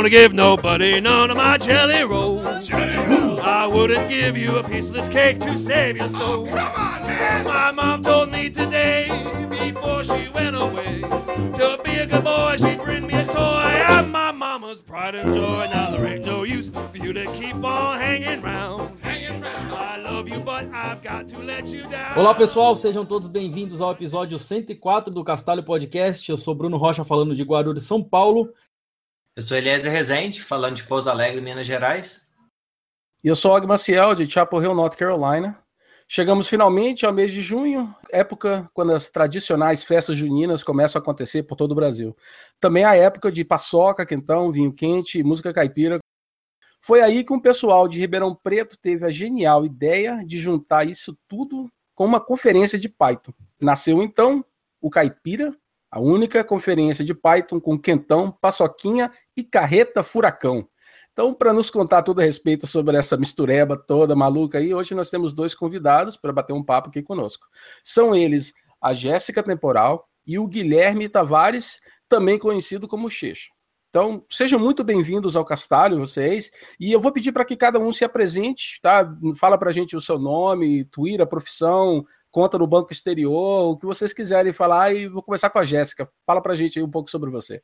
gonna give nobody none of my jelly rolls. I wouldn't give you a piece of this cake to save your soul. My mom told me today, before she went away, to be a good boy, she'd bring me a toy. I'm my mama's pride and joy. Now there ain't no use for you to keep on hanging round. I love you, but I've got to let you down. Olá pessoal, sejam todos bem-vindos ao episódio 104 do Castalho Podcast. Eu sou Bruno Rocha falando de Guarulhos, São Paulo. Eu sou Eliezer Rezende, falando de Pouso Alegre, Minas Gerais. E eu sou Og Maciel, de Chapel Hill, North Carolina. Chegamos finalmente ao mês de junho, época quando as tradicionais festas juninas começam a acontecer por todo o Brasil. Também a época de paçoca, quentão, vinho quente música caipira. Foi aí que um pessoal de Ribeirão Preto teve a genial ideia de juntar isso tudo com uma conferência de Python. Nasceu então o Caipira, a única conferência de Python com quentão, paçoquinha e carreta furacão. Então, para nos contar tudo a respeito sobre essa mistureba toda maluca aí, hoje nós temos dois convidados para bater um papo aqui conosco. São eles a Jéssica Temporal e o Guilherme Tavares, também conhecido como Cheixo. Então, sejam muito bem-vindos ao Castalho, vocês. E eu vou pedir para que cada um se apresente, tá? Fala para a gente o seu nome, Twitter, profissão, conta no banco exterior, o que vocês quiserem falar. E vou começar com a Jéssica. Fala para a gente aí um pouco sobre você.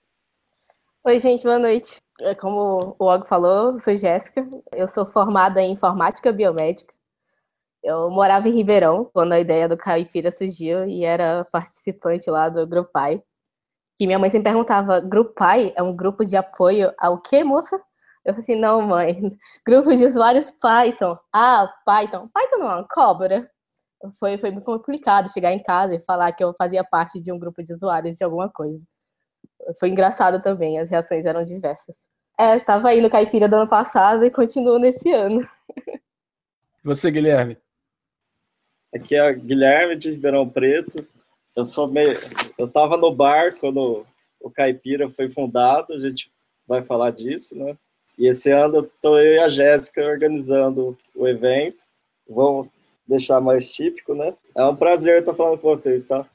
Oi, gente, boa noite. É, como o Og falou, eu sou Jéssica. Eu sou formada em informática biomédica. Eu morava em Ribeirão quando a ideia do Caipira surgiu e era participante lá do Grupai. Que minha mãe sempre perguntava: Grupai é um grupo de apoio ao quê, moça? Eu falei assim: não, mãe, grupo de usuários Python. Ah, Python. Python não é uma cobra. Foi, foi muito complicado chegar em casa e falar que eu fazia parte de um grupo de usuários de alguma coisa foi engraçado também, as reações eram diversas. É, tava aí no Caipira do ano passado e continuo nesse ano. Você, Guilherme? Aqui é o Guilherme de Ribeirão Preto. Eu sou meio. Eu tava no bar quando o Caipira foi fundado, a gente vai falar disso, né? E esse ano estou eu e a Jéssica organizando o evento. Vamos deixar mais típico, né? É um prazer estar falando com vocês, tá?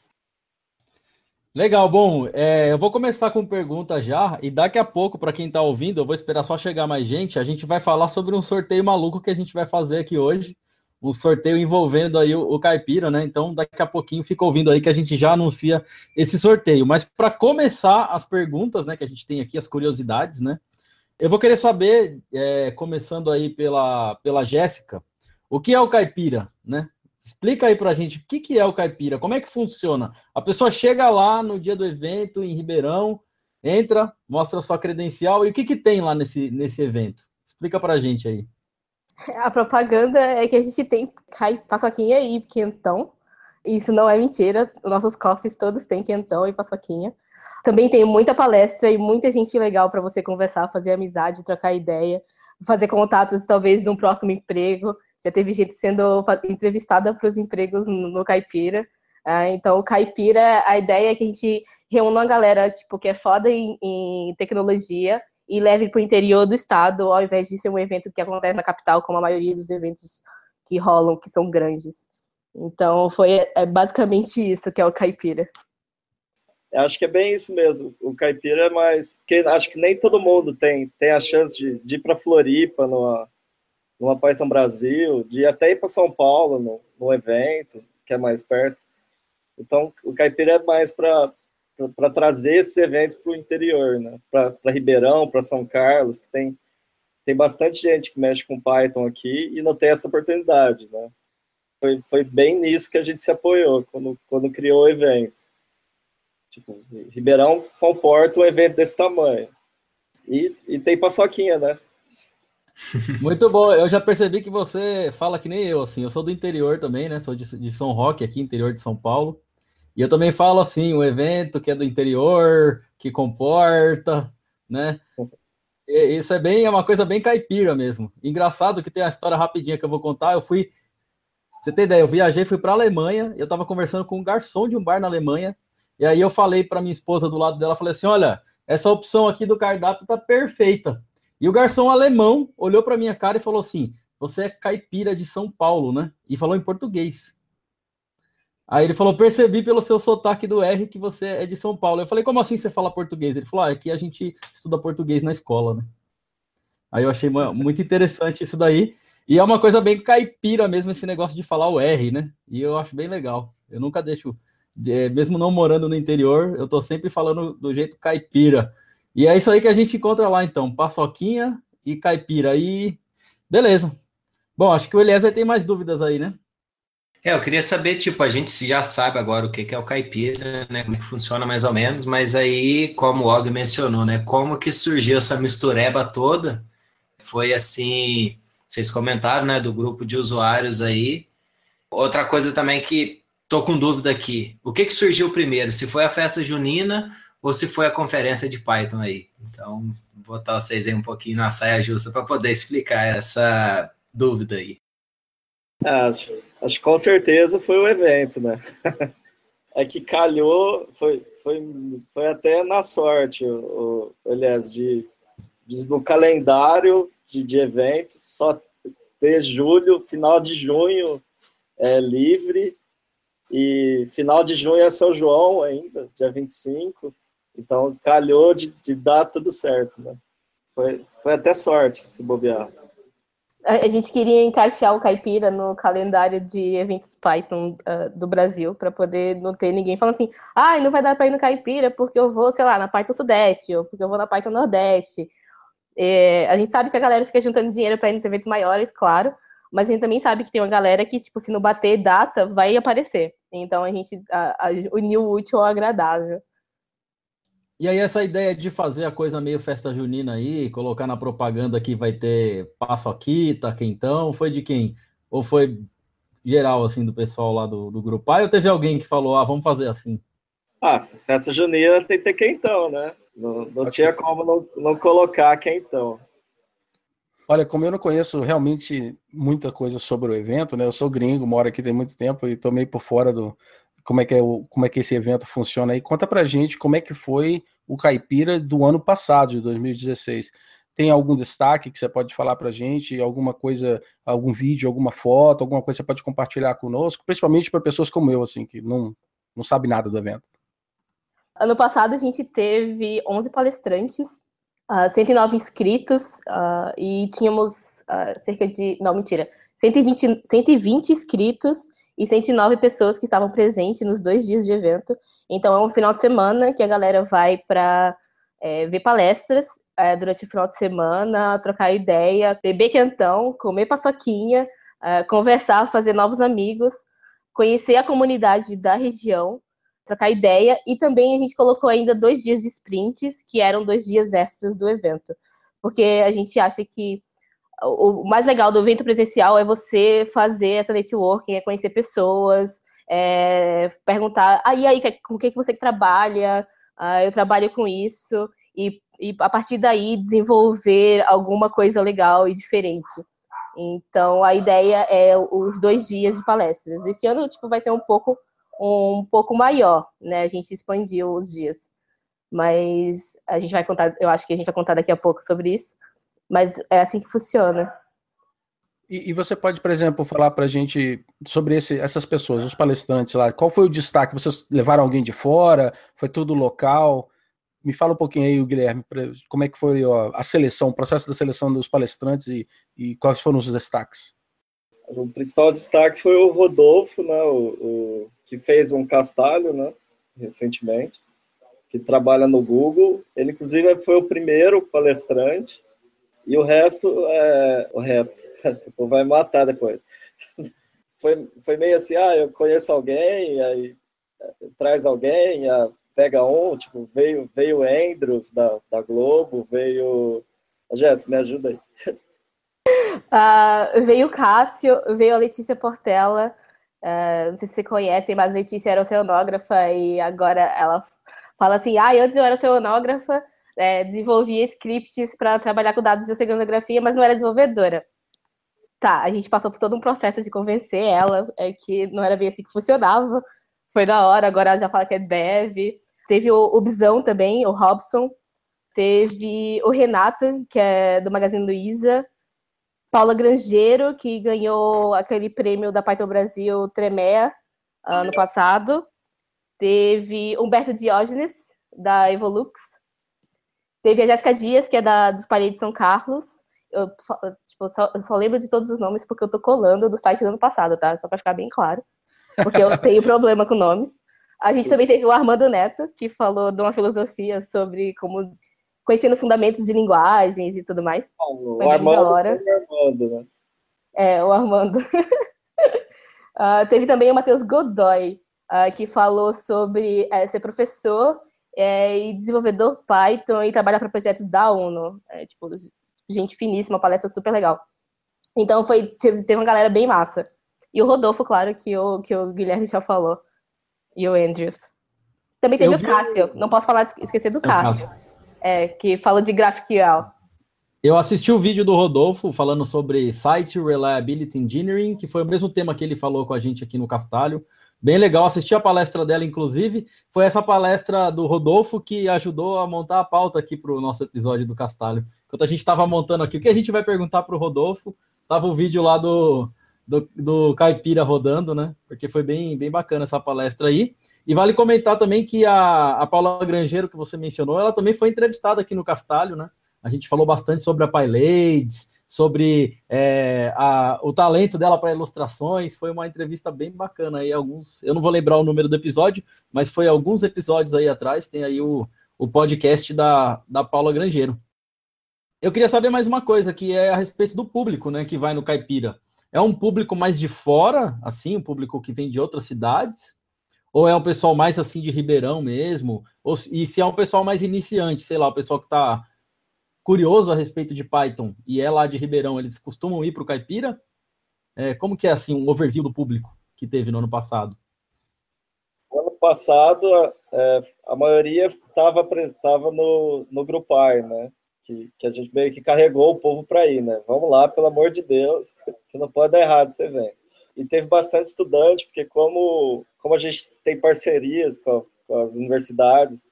Legal, bom, é, eu vou começar com pergunta já, e daqui a pouco, para quem está ouvindo, eu vou esperar só chegar mais gente, a gente vai falar sobre um sorteio maluco que a gente vai fazer aqui hoje, um sorteio envolvendo aí o, o Caipira, né? Então, daqui a pouquinho fica ouvindo aí que a gente já anuncia esse sorteio. Mas para começar as perguntas, né, que a gente tem aqui, as curiosidades, né? Eu vou querer saber, é, começando aí pela, pela Jéssica, o que é o Caipira, né? Explica aí pra gente o que, que é o caipira, como é que funciona? A pessoa chega lá no dia do evento em Ribeirão, entra, mostra sua credencial e o que, que tem lá nesse, nesse evento? Explica pra gente aí. A propaganda é que a gente tem paçoquinha e quentão. Isso não é mentira. Nossos cofres todos têm quentão e paçoquinha. Também tem muita palestra e muita gente legal para você conversar, fazer amizade, trocar ideia, fazer contatos talvez de um próximo emprego já teve gente sendo entrevistada para os empregos no Caipira. Uh, então, o Caipira, a ideia é que a gente reúna uma galera tipo, que é foda em, em tecnologia e leve para o interior do estado, ao invés de ser um evento que acontece na capital, como a maioria dos eventos que rolam, que são grandes. Então, foi é basicamente isso que é o Caipira. Acho que é bem isso mesmo. O caipira é mais. Porque acho que nem todo mundo tem, tem a chance de, de ir para Floripa numa, numa Python Brasil, de até ir para São Paulo no, no evento, que é mais perto. Então, o Caipira é mais para trazer esses eventos para o interior, né? Para Ribeirão, para São Carlos, que tem, tem bastante gente que mexe com Python aqui e não tem essa oportunidade, né? Foi, foi bem nisso que a gente se apoiou quando, quando criou o evento. Tipo, Ribeirão comporta um evento desse tamanho. E, e tem paçoquinha, né? Muito bom. Eu já percebi que você fala que nem eu, assim. Eu sou do interior também, né? Sou de, de São Roque, aqui, interior de São Paulo. E eu também falo assim, um evento que é do interior, que comporta, né? E, isso é bem, é uma coisa bem caipira mesmo. Engraçado que tem uma história rapidinha que eu vou contar. Eu fui, você tem ideia, eu viajei, fui para a Alemanha, eu estava conversando com um garçom de um bar na Alemanha, e aí eu falei para minha esposa do lado dela, falei assim, olha, essa opção aqui do cardápio tá perfeita. E o garçom alemão olhou para minha cara e falou assim: Você é caipira de São Paulo, né? E falou em português. Aí ele falou: percebi pelo seu sotaque do R que você é de São Paulo. Eu falei: como assim você fala português? Ele falou: ah, aqui a gente estuda português na escola, né? Aí eu achei muito interessante isso daí. E é uma coisa bem caipira mesmo esse negócio de falar o R, né? E eu acho bem legal. Eu nunca deixo, mesmo não morando no interior, eu tô sempre falando do jeito caipira. E é isso aí que a gente encontra lá então: paçoquinha e caipira. E beleza. Bom, acho que o Eliezer tem mais dúvidas aí, né? É, eu queria saber, tipo, a gente já sabe agora o que é o caipira, né? Como é que funciona mais ou menos, mas aí, como o Og mencionou, né? Como que surgiu essa mistureba toda? Foi assim, vocês comentaram, né, do grupo de usuários aí. Outra coisa também que tô com dúvida aqui. O que que surgiu primeiro? Se foi a festa junina ou se foi a conferência de Python aí? Então, vou botar vocês aí um pouquinho na saia justa para poder explicar essa dúvida aí. Acho, acho que com certeza foi o evento, né? é que calhou, foi, foi, foi até na sorte, o, aliás, de, de, no calendário de, de eventos, só ter julho, final de junho é livre, e final de junho é São João ainda, dia 25, então calhou de, de dar tudo certo, né? Foi, foi até sorte se bobear a gente queria encaixar o caipira no calendário de eventos Python uh, do Brasil, para poder não ter ninguém falando assim, ah, não vai dar para ir no caipira porque eu vou, sei lá, na Python Sudeste, ou porque eu vou na Python Nordeste. É, a gente sabe que a galera fica juntando dinheiro para ir nos eventos maiores, claro, mas a gente também sabe que tem uma galera que, tipo, se não bater data, vai aparecer. Então a gente uniu o útil ao agradável. E aí, essa ideia de fazer a coisa meio festa junina aí, colocar na propaganda que vai ter paçoquita, quentão, foi de quem? Ou foi geral, assim, do pessoal lá do, do grupo? Ah, ou teve alguém que falou, ah, vamos fazer assim? Ah, festa junina tem que ter quentão, né? Não, não tinha como não, não colocar quentão. Olha, como eu não conheço realmente muita coisa sobre o evento, né? Eu sou gringo, moro aqui tem muito tempo e tô meio por fora do, como é que é o, como é que esse evento funciona aí. Conta pra gente como é que foi o Caipira do ano passado, de 2016. Tem algum destaque que você pode falar pra gente? Alguma coisa, algum vídeo, alguma foto, alguma coisa que você pode compartilhar conosco, principalmente para pessoas como eu, assim, que não, não sabe nada do evento. Ano passado a gente teve 11 palestrantes, uh, ah, 109 inscritos uh, e tínhamos uh, cerca de. Não, mentira. 120, 120 inscritos e 109 pessoas que estavam presentes nos dois dias de evento. Então, é um final de semana que a galera vai para é, ver palestras é, durante o final de semana, trocar ideia, beber quentão, comer paçoquinha, é, conversar, fazer novos amigos, conhecer a comunidade da região, trocar ideia. E também a gente colocou ainda dois dias de sprints, que eram dois dias extras do evento. Porque a gente acha que o mais legal do evento presencial é você fazer essa networking, é conhecer pessoas, é perguntar, ah, e aí, com o que você trabalha? Ah, eu trabalho com isso, e, e a partir daí desenvolver alguma coisa legal e diferente. Então, a ideia é os dois dias de palestras. Esse ano, tipo, vai ser um pouco um pouco maior, né? A gente expandiu os dias. Mas a gente vai contar, eu acho que a gente vai contar daqui a pouco sobre isso. Mas é assim que funciona. E, e você pode, por exemplo, falar para a gente sobre esse, essas pessoas, os palestrantes lá. Qual foi o destaque? Vocês levaram alguém de fora? Foi tudo local? Me fala um pouquinho aí, Guilherme, como é que foi ó, a seleção, o processo da seleção dos palestrantes e, e, quais foram os destaques? O principal destaque foi o Rodolfo, né, o, o, que fez um castalho, né, recentemente, que trabalha no Google. Ele, inclusive, foi o primeiro palestrante e o resto, é, o resto, tipo, vai matar depois. Foi, foi meio assim, ah, eu conheço alguém, aí é, traz alguém, pega um, tipo, veio, veio o Andrews da, da Globo, veio... Jéssica, me ajuda aí. Uh, veio o Cássio, veio a Letícia Portela, uh, não sei se você conhecem, mas a Letícia era oceanógrafa e agora ela fala assim, ah, antes eu era oceanógrafa, é, desenvolvia scripts para trabalhar com dados de oceanografia, mas não era desenvolvedora. Tá, a gente passou por todo um processo de convencer ela é, que não era bem assim que funcionava. Foi da hora, agora ela já fala que é dev. Teve o, o Bizão também, o Robson. Teve o Renato, que é do Magazine Luiza. Paula Grangeiro, que ganhou aquele prêmio da Python Brasil Tremea. ano passado. Teve Humberto Diógenes, da Evolux. Teve a Jéssica Dias, que é da, dos Palheiros de São Carlos. Eu, tipo, só, eu só lembro de todos os nomes porque eu tô colando do site do ano passado, tá? Só pra ficar bem claro. Porque eu tenho problema com nomes. A gente também teve o Armando Neto, que falou de uma filosofia sobre como conhecendo fundamentos de linguagens e tudo mais. Ah, o Armando, o Armando, né? É, o Armando. uh, teve também o Matheus Godoy, uh, que falou sobre uh, ser professor é, e desenvolvedor Python e trabalhar para projetos da ONU. É, tipo, gente finíssima, palestra super legal. Então foi, teve, teve uma galera bem massa. E o Rodolfo, claro, que o, que o Guilherme já falou. E o Andrews. Também teve Eu o Cássio. Vi... Não posso falar, esquecer do Cássio. É, que fala de GraphQL. Eu assisti o vídeo do Rodolfo falando sobre Site Reliability Engineering, que foi o mesmo tema que ele falou com a gente aqui no Castalho. Bem legal, assisti a palestra dela, inclusive. Foi essa palestra do Rodolfo que ajudou a montar a pauta aqui para o nosso episódio do Castalho. Enquanto a gente estava montando aqui, o que a gente vai perguntar para o Rodolfo? Tava o vídeo lá do, do, do Caipira rodando, né? Porque foi bem, bem bacana essa palestra aí. E vale comentar também que a, a Paula Grangeiro, que você mencionou, ela também foi entrevistada aqui no Castalho, né? A gente falou bastante sobre a PyLades, sobre é, a, o talento dela para ilustrações. Foi uma entrevista bem bacana aí. Alguns, eu não vou lembrar o número do episódio, mas foi alguns episódios aí atrás. Tem aí o, o podcast da, da Paula Grangeiro. Eu queria saber mais uma coisa, que é a respeito do público, né, que vai no Caipira. É um público mais de fora, assim, um público que vem de outras cidades? Ou é um pessoal mais assim de Ribeirão mesmo? Ou, e se é um pessoal mais iniciante, sei lá, o pessoal que está curioso a respeito de Python e é lá de Ribeirão, eles costumam ir para o Caipira? É, como que é assim um overview do público que teve no ano passado? No ano passado, é, a maioria estava no, no Grupar, né? Que, que a gente meio que carregou o povo para ir, né? Vamos lá, pelo amor de Deus, que não pode dar errado, você vem. E teve bastante estudante, porque como, como a gente tem parcerias com, com as universidades,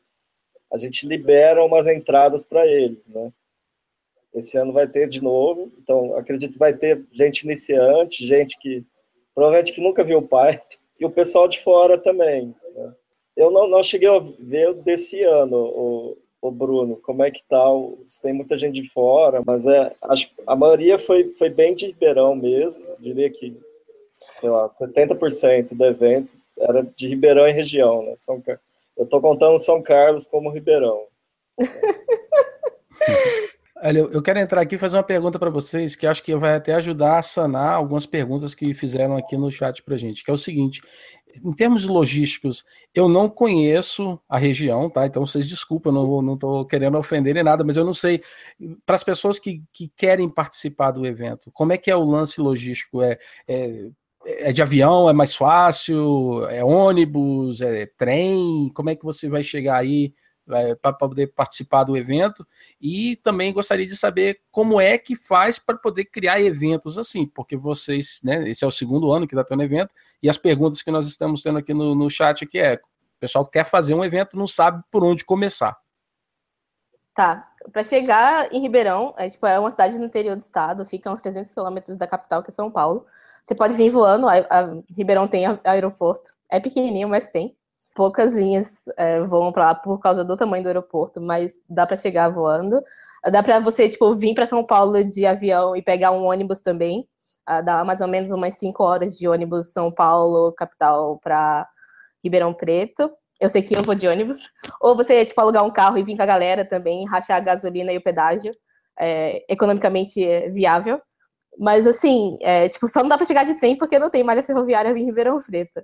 a gente libera umas entradas para eles, né? Esse ano vai ter de novo, então acredito que vai ter gente iniciante, gente que provavelmente que nunca viu Python, e o pessoal de fora também. Né? Eu não, não cheguei a ver desse ano, o, o Bruno, como é que tá? Se tem muita gente de fora, mas é, acho a maioria foi, foi bem de Ribeirão mesmo, diria que, sei lá, 70% do evento era de Ribeirão e região, né? São, eu tô contando São Carlos como Ribeirão. Olha, eu quero entrar aqui e fazer uma pergunta para vocês que acho que vai até ajudar a sanar algumas perguntas que fizeram aqui no chat para gente, que é o seguinte: em termos logísticos, eu não conheço a região, tá? Então vocês desculpem, não estou querendo ofender nem nada, mas eu não sei. Para as pessoas que, que querem participar do evento, como é que é o lance logístico? É, é, é de avião? É mais fácil? É ônibus? É trem? Como é que você vai chegar aí? É, para poder participar do evento e também gostaria de saber como é que faz para poder criar eventos assim, porque vocês, né, esse é o segundo ano que está tendo evento e as perguntas que nós estamos tendo aqui no, no chat aqui é, o pessoal quer fazer um evento, não sabe por onde começar. Tá, para chegar em Ribeirão, é, tipo, é uma cidade no interior do estado, fica a uns 300 quilômetros da capital, que é São Paulo. Você pode vir voando, a, a Ribeirão tem aeroporto, é pequenininho, mas tem poucas linhas é, voam para lá por causa do tamanho do aeroporto, mas dá para chegar voando. Dá para você tipo vir para São Paulo de avião e pegar um ônibus também. Uh, dá mais ou menos umas 5 horas de ônibus São Paulo, capital, para Ribeirão Preto. Eu sei que eu vou de ônibus. Ou você tipo alugar um carro e vir com a galera também, rachar a gasolina e o pedágio. É, economicamente viável. Mas assim, é, tipo, só não dá para chegar de trem porque não tem malha ferroviária em Ribeirão Preto.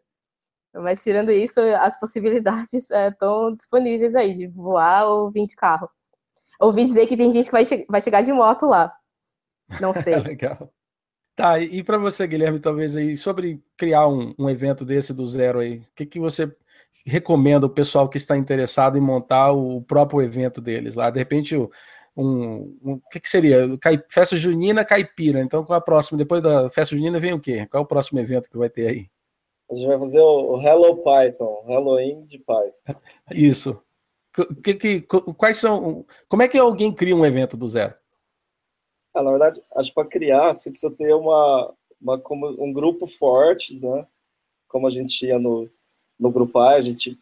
Mas tirando isso, as possibilidades estão é, disponíveis aí de voar ou vir de carro. Ouvi dizer que tem gente que vai, che vai chegar de moto lá. Não sei. Legal. Tá, e para você, Guilherme, talvez aí, sobre criar um, um evento desse do zero aí, o que, que você recomenda o pessoal que está interessado em montar o próprio evento deles lá? De repente, um, um que, que seria? Festa Junina Caipira. Então, qual é a próxima? Depois da festa junina vem o quê? Qual é o próximo evento que vai ter aí? A gente vai fazer o Hello Python, Halloween de Python. Isso. Que, que, quais são. Como é que alguém cria um evento do zero? Ah, na verdade, acho que para criar você precisa ter uma, uma, um grupo forte, né? como a gente tinha no, no Grupai, a gente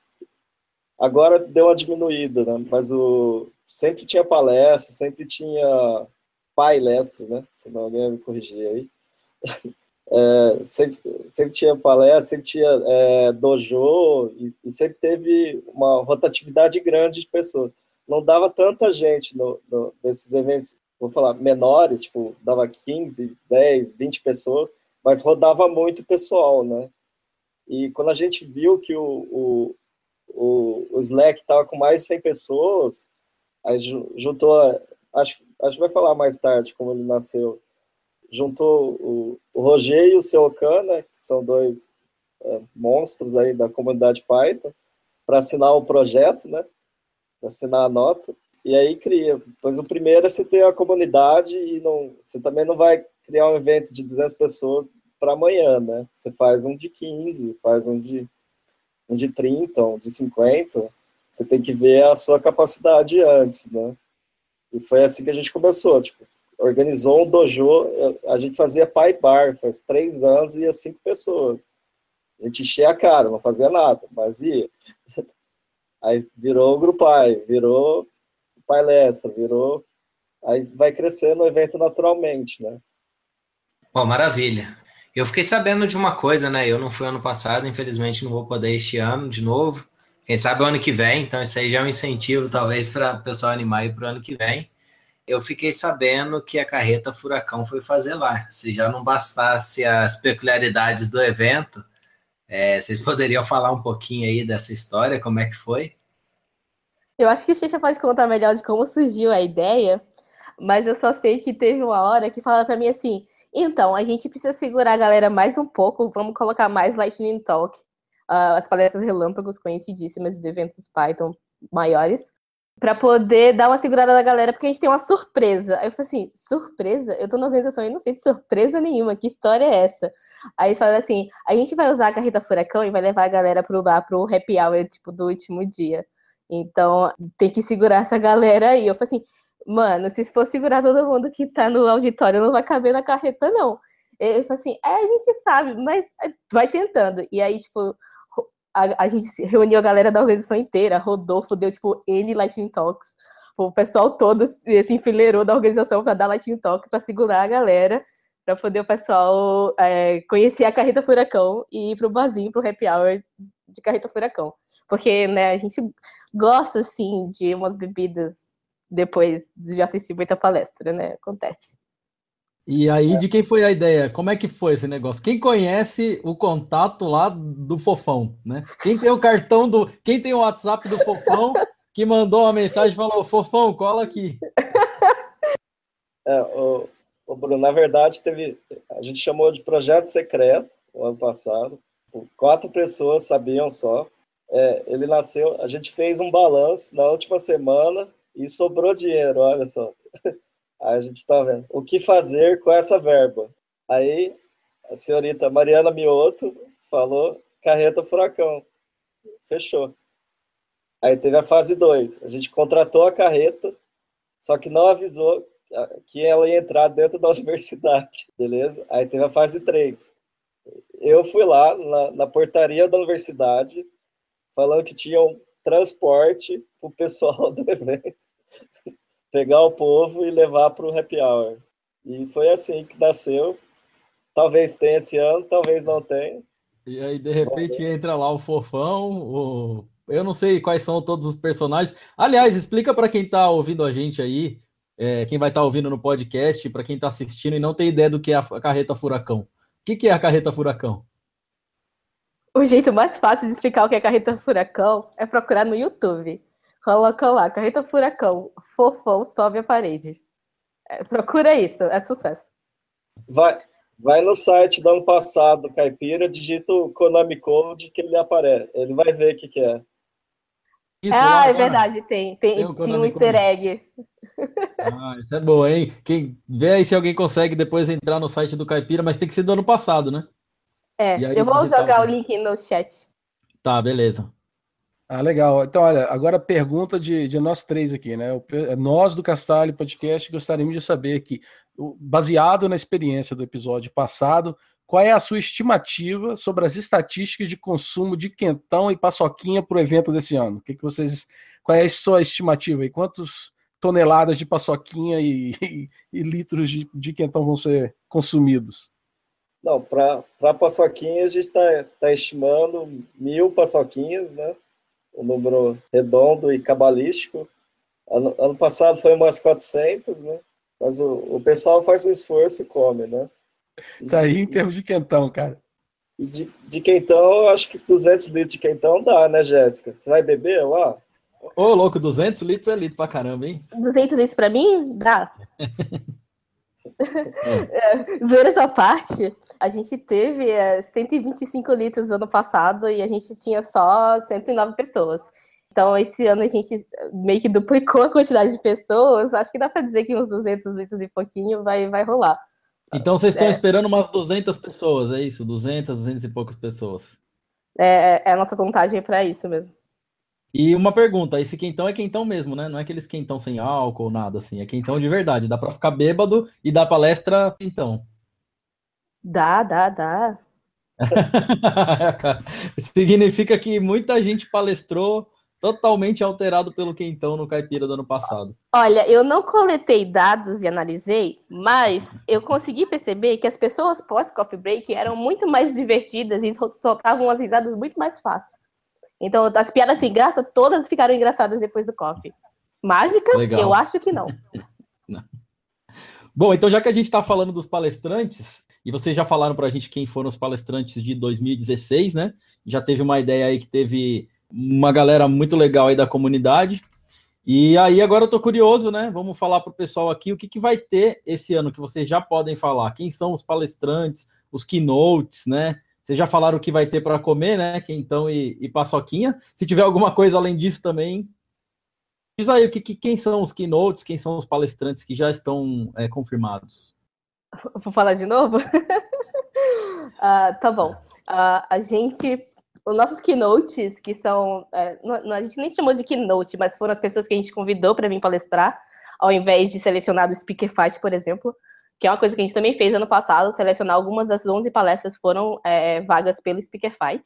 agora deu uma diminuída, né? Mas o sempre tinha palestra, sempre tinha palestras, né? Se não alguém me corrigir aí. É, sempre, sempre tinha palestra, sempre tinha é, dojo e, e, sempre teve uma rotatividade grande de pessoas. Não dava tanta gente no, no, nesses eventos, vou falar, menores, tipo, dava 15, 10, 20 pessoas, mas rodava muito pessoal, né? E quando a gente viu que o, o, o, o Slack estava com mais de 100 pessoas, aí juntou, acho, acho que vai falar mais tarde como ele nasceu, juntou o, o Roger e o seu Ocana, que são dois é, monstros aí da comunidade Python, para assinar o projeto, né? Para assinar a nota. E aí cria. Pois o primeiro é você ter a comunidade e não, você também não vai criar um evento de 200 pessoas para amanhã, né? Você faz um de 15, faz um de, um de 30, um de 50. Você tem que ver a sua capacidade antes, né? E foi assim que a gente começou, tipo, organizou um dojo, a gente fazia pai bar, faz três anos e ia cinco pessoas. A gente enchia a cara, não fazia nada, mas ia. Aí virou grupai, virou palestra, virou. Aí vai crescendo o evento naturalmente, né? Bom, maravilha. Eu fiquei sabendo de uma coisa, né? Eu não fui ano passado, infelizmente não vou poder este ano de novo. Quem sabe o ano que vem, então isso aí já é um incentivo, talvez, para o pessoal animar para o ano que vem eu fiquei sabendo que a carreta Furacão foi fazer lá. Se já não bastasse as peculiaridades do evento, é, vocês poderiam falar um pouquinho aí dessa história, como é que foi? Eu acho que o Xixa pode contar melhor de como surgiu a ideia, mas eu só sei que teve uma hora que falaram para mim assim: então, a gente precisa segurar a galera mais um pouco, vamos colocar mais Lightning Talk, uh, as palestras relâmpagos conhecidíssimas dos eventos Python maiores, para poder dar uma segurada na galera, porque a gente tem uma surpresa. Aí eu falei assim, surpresa? Eu tô na organização e não sei de surpresa nenhuma, que história é essa? Aí eles falaram assim, a gente vai usar a carreta furacão e vai levar a galera pro bar, pro happy hour, tipo, do último dia. Então, tem que segurar essa galera aí. Eu falei assim, mano, se for segurar todo mundo que tá no auditório, não vai caber na carreta, não. Ele falou assim, é, a gente sabe, mas vai tentando. E aí, tipo, a, a gente reuniu a galera da organização inteira, Rodolfo deu, tipo, N Lightning Talks, o pessoal todo se enfileirou da organização para dar Lightning Talk, para segurar a galera, para poder o pessoal é, conhecer a Carreta Furacão e ir pro barzinho, pro happy hour de Carreta Furacão. Porque, né, a gente gosta, assim, de umas bebidas depois de assistir muita palestra, né? Acontece. E aí, de quem foi a ideia? Como é que foi esse negócio? Quem conhece o contato lá do Fofão, né? Quem tem o cartão do. Quem tem o WhatsApp do Fofão que mandou uma mensagem e falou: Fofão, cola aqui. É, o, o Bruno, na verdade, teve. A gente chamou de projeto secreto o ano passado. Quatro pessoas sabiam só. É, ele nasceu. A gente fez um balanço na última semana e sobrou dinheiro, olha só. Aí a gente tá vendo o que fazer com essa verba. Aí a senhorita Mariana Mioto falou carreta furacão. Fechou. Aí teve a fase 2. A gente contratou a carreta, só que não avisou que ela ia entrar dentro da universidade, beleza? Aí teve a fase 3. Eu fui lá na, na portaria da universidade, falando que tinha um transporte para o pessoal do evento pegar o povo e levar para o happy hour. E foi assim que nasceu. Talvez tenha esse ano, talvez não tenha. E aí, de repente, entra lá o Fofão, o... eu não sei quais são todos os personagens. Aliás, explica para quem está ouvindo a gente aí, é, quem vai estar tá ouvindo no podcast, para quem está assistindo e não tem ideia do que é a carreta furacão. O que, que é a carreta furacão? O jeito mais fácil de explicar o que é carreta furacão é procurar no YouTube. Coloca lá, carreta furacão, fofão, sobe a parede. É, procura isso, é sucesso. Vai, vai no site do ano passado, Caipira, digita o Konami Code que ele aparece. Ele vai ver o que, que é. Isso, ah, é verdade, tem. Tem, tem um tinha um easter egg. Ah, isso é bom, hein? Quem vê aí se alguém consegue depois entrar no site do Caipira, mas tem que ser do ano passado, né? É, eu vou jogar o link no chat. Tá, beleza. Ah, legal. Então, olha, agora pergunta de, de nós três aqui, né? Nós do Castalho Podcast gostaríamos de saber aqui, baseado na experiência do episódio passado, qual é a sua estimativa sobre as estatísticas de consumo de quentão e paçoquinha para o evento desse ano? O que, que vocês, qual é a sua estimativa? E quantos toneladas de paçoquinha e, e, e litros de, de quentão vão ser consumidos? Não, para paçoquinha a gente está tá estimando mil paçoquinhas, né? Um número redondo e cabalístico. Ano, ano passado foi umas 400, né? Mas o, o pessoal faz um esforço e come, né? Tá aí em termos de quentão, cara. E de, de quentão, acho que 200 litros de quentão dá, né, Jéssica? Você vai beber lá? Ô, louco, 200 litros é litro pra caramba, hein? 200 litros pra mim? Dá. é. Zoeira essa parte, a gente teve é, 125 litros no ano passado e a gente tinha só 109 pessoas. Então, esse ano a gente meio que duplicou a quantidade de pessoas. Acho que dá para dizer que uns 200 litros e pouquinho vai, vai rolar. Então vocês estão é. esperando umas 200 pessoas, é isso? 200, 200 e poucas pessoas. É, é a nossa contagem para isso mesmo. E uma pergunta, esse quentão é quentão mesmo, né? Não é aqueles quentão sem álcool, nada assim. É quentão de verdade. Dá para ficar bêbado e dar palestra quentão. Dá, dá, dá. Significa que muita gente palestrou totalmente alterado pelo quentão no caipira do ano passado. Olha, eu não coletei dados e analisei, mas eu consegui perceber que as pessoas pós-coffee break eram muito mais divertidas e soltavam as risadas muito mais fácil. Então, as piadas sem graça, todas ficaram engraçadas depois do coffee. Mágica? Legal. Eu acho que não. não. Bom, então já que a gente está falando dos palestrantes, e vocês já falaram para a gente quem foram os palestrantes de 2016, né? Já teve uma ideia aí que teve uma galera muito legal aí da comunidade. E aí agora eu tô curioso, né? Vamos falar para o pessoal aqui o que, que vai ter esse ano que vocês já podem falar. Quem são os palestrantes, os keynotes, né? Vocês já falaram o que vai ter para comer, né? Quentão e, e paçoquinha. Se tiver alguma coisa além disso também, diz aí o que, que quem são os keynotes, quem são os palestrantes que já estão é, confirmados. Vou falar de novo? uh, tá bom. Uh, a gente os nossos keynotes, que são. É, não, a gente nem chamou de keynote, mas foram as pessoas que a gente convidou para vir palestrar, ao invés de selecionar do Speaker Fight, por exemplo, que é uma coisa que a gente também fez ano passado, selecionar algumas das 11 palestras foram é, vagas pelo Speaker Fight.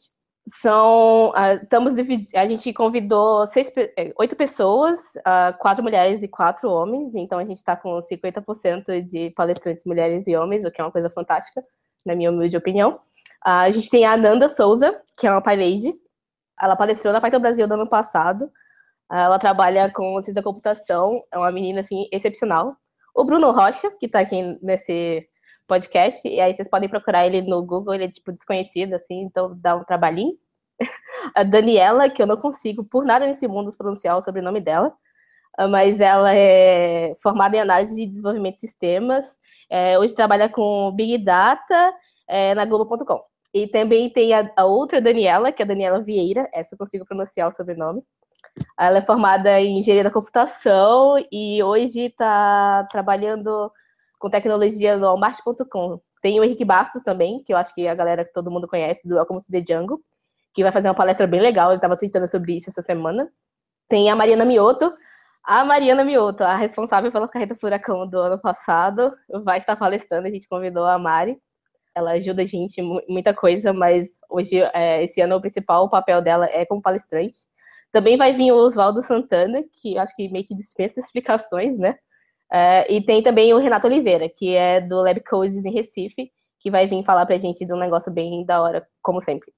São. Uh, estamos A gente convidou seis, é, oito pessoas, uh, quatro mulheres e quatro homens, então a gente está com 50% de palestrantes mulheres e homens, o que é uma coisa fantástica, na minha humilde opinião. A gente tem a Ananda Souza, que é uma PyLady. Ela palestrou na Python Brasil do ano passado. Ela trabalha com ciência da computação, é uma menina assim excepcional. O Bruno Rocha, que está aqui nesse podcast, e aí vocês podem procurar ele no Google, ele é tipo desconhecido assim, então dá um trabalhinho. A Daniela, que eu não consigo por nada nesse mundo pronunciar o sobrenome dela, mas ela é formada em análise de desenvolvimento de sistemas. É, hoje trabalha com Big Data é, na Globo.com. E também tem a, a, outra Daniela, que é a Daniela Vieira, essa eu consigo pronunciar o sobrenome. Ela é formada em engenharia da computação e hoje está trabalhando com tecnologia no Walmart.com. Tem o Henrique Bastos também, que eu acho que a galera que todo mundo conhece, do Welcome to the Jungle, que vai fazer uma palestra bem legal, ele estava tweetando sobre isso essa semana. Tem a Mariana Mioto, a Mariana Mioto, a responsável pela carreta Furacão do ano passado, vai estar palestrando, a gente convidou a Mari ela ajuda a gente em muita coisa, mas hoje, é, esse ano, o principal papel dela é como palestrante. Também vai vir o Oswaldo Santana, que acho que meio que dispensa explicações, né? É, e tem também o Renato Oliveira, que é do Lab Codes em Recife, que vai vir falar pra gente de um negócio bem da hora, como sempre.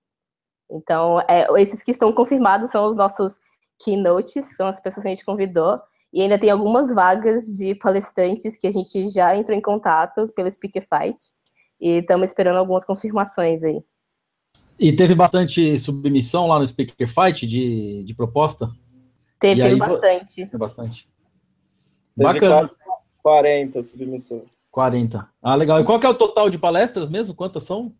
Então, é, esses que estão confirmados são os nossos keynotes, são as pessoas que a gente convidou. E ainda tem algumas vagas de palestrantes que a gente já entrou em contato pelo Speaker Fight. E estamos esperando algumas confirmações aí. E teve bastante submissão lá no Speaker Fight de, de proposta? Teve, teve bastante. Teve bastante. Teve Bacana. 40 submissões. 40. Ah, legal. E qual que é o total de palestras mesmo? Quantas são?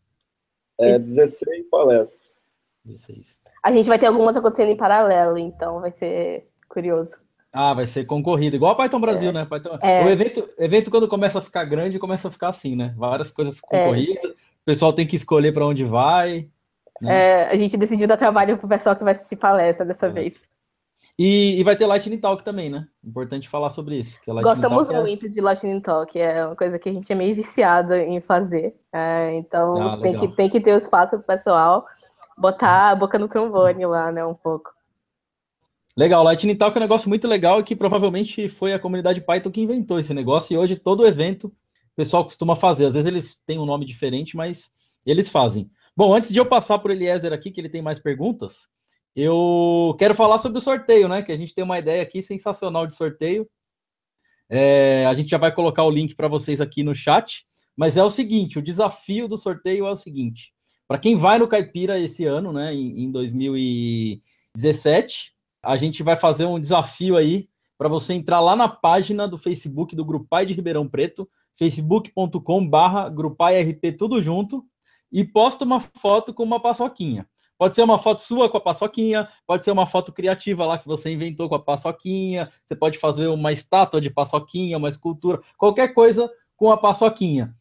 É 16 palestras. 16. A gente vai ter algumas acontecendo em paralelo, então vai ser curioso. Ah, vai ser concorrido, igual a Python Brasil, é. né? Python... É. O evento, evento, quando começa a ficar grande, começa a ficar assim, né? Várias coisas é. concorridas, é. o pessoal tem que escolher para onde vai. Né? É, a gente decidiu dar trabalho pro pessoal que vai assistir palestra dessa é. vez. E, e, vai ter Lightning Talk também, né? Importante falar sobre isso. Gostamos Talk é muito é... de Lightning Talk, é uma coisa que a gente é meio viciado em fazer. É, então ah, tem, que, tem que ter o espaço pro pessoal botar a boca no trombone lá, né? Um pouco. Legal, Lightning Talk é um negócio muito legal que provavelmente foi a comunidade Python que inventou esse negócio e hoje todo evento o pessoal costuma fazer. Às vezes eles têm um nome diferente, mas eles fazem. Bom, antes de eu passar por Eliezer aqui, que ele tem mais perguntas, eu quero falar sobre o sorteio, né? Que a gente tem uma ideia aqui sensacional de sorteio. É, a gente já vai colocar o link para vocês aqui no chat. Mas é o seguinte: o desafio do sorteio é o seguinte: para quem vai no Caipira esse ano, né, em, em 2017, a gente vai fazer um desafio aí para você entrar lá na página do Facebook do Grupai de Ribeirão Preto, facebook.com/barra GrupaiRP tudo junto, e posta uma foto com uma paçoquinha. Pode ser uma foto sua com a paçoquinha, pode ser uma foto criativa lá que você inventou com a paçoquinha, você pode fazer uma estátua de paçoquinha, uma escultura, qualquer coisa com a paçoquinha.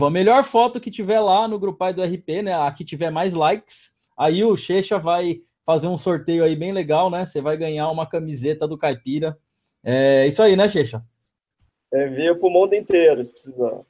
A melhor foto que tiver lá no Grupai do RP, né? A que tiver mais likes, aí o Checha vai fazer um sorteio aí bem legal, né? Você vai ganhar uma camiseta do Caipira. É isso aí, né, Checha? Envia para o mundo inteiro, se precisar.